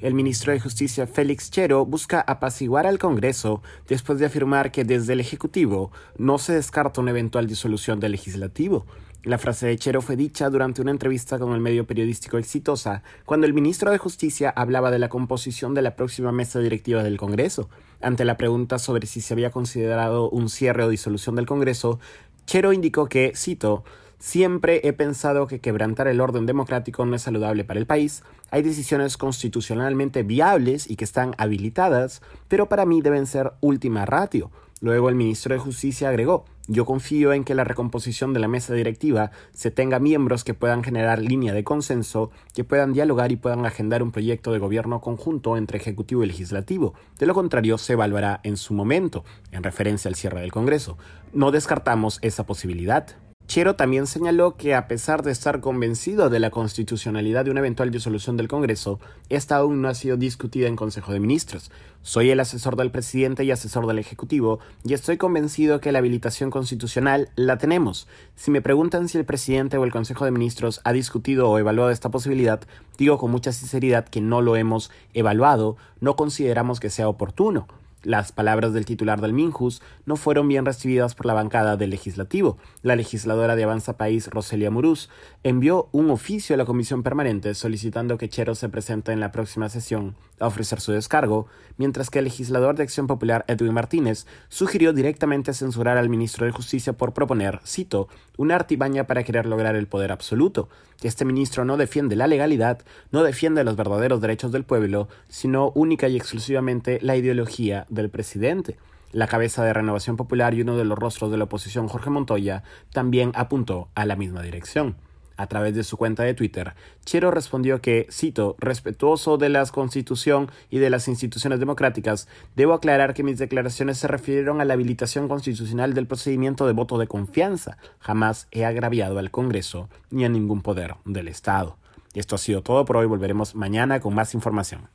El ministro de Justicia Félix Chero busca apaciguar al Congreso después de afirmar que desde el Ejecutivo no se descarta una eventual disolución del legislativo. La frase de Chero fue dicha durante una entrevista con el medio periodístico Exitosa, cuando el ministro de Justicia hablaba de la composición de la próxima mesa directiva del Congreso. Ante la pregunta sobre si se había considerado un cierre o disolución del Congreso, Chero indicó que, cito, Siempre he pensado que quebrantar el orden democrático no es saludable para el país. Hay decisiones constitucionalmente viables y que están habilitadas, pero para mí deben ser última ratio. Luego el ministro de Justicia agregó, yo confío en que la recomposición de la mesa directiva se tenga miembros que puedan generar línea de consenso, que puedan dialogar y puedan agendar un proyecto de gobierno conjunto entre Ejecutivo y Legislativo. De lo contrario, se evaluará en su momento, en referencia al cierre del Congreso. No descartamos esa posibilidad. Chero también señaló que a pesar de estar convencido de la constitucionalidad de una eventual disolución del Congreso, esta aún no ha sido discutida en Consejo de Ministros. Soy el asesor del presidente y asesor del Ejecutivo y estoy convencido que la habilitación constitucional la tenemos. Si me preguntan si el presidente o el Consejo de Ministros ha discutido o evaluado esta posibilidad, digo con mucha sinceridad que no lo hemos evaluado, no consideramos que sea oportuno. Las palabras del titular del Minjus no fueron bien recibidas por la bancada del legislativo. La legisladora de Avanza País, Roselia Muruz, envió un oficio a la comisión permanente solicitando que Chero se presente en la próxima sesión a ofrecer su descargo, mientras que el legislador de Acción Popular, Edwin Martínez, sugirió directamente censurar al ministro de Justicia por proponer, cito, una artimaña para querer lograr el poder absoluto. Este ministro no defiende la legalidad, no defiende los verdaderos derechos del pueblo, sino única y exclusivamente la ideología del presidente. La cabeza de Renovación Popular y uno de los rostros de la oposición, Jorge Montoya, también apuntó a la misma dirección. A través de su cuenta de Twitter, Chero respondió que, cito, respetuoso de la Constitución y de las instituciones democráticas, debo aclarar que mis declaraciones se refirieron a la habilitación constitucional del procedimiento de voto de confianza. Jamás he agraviado al Congreso ni a ningún poder del Estado. Esto ha sido todo por hoy. Volveremos mañana con más información.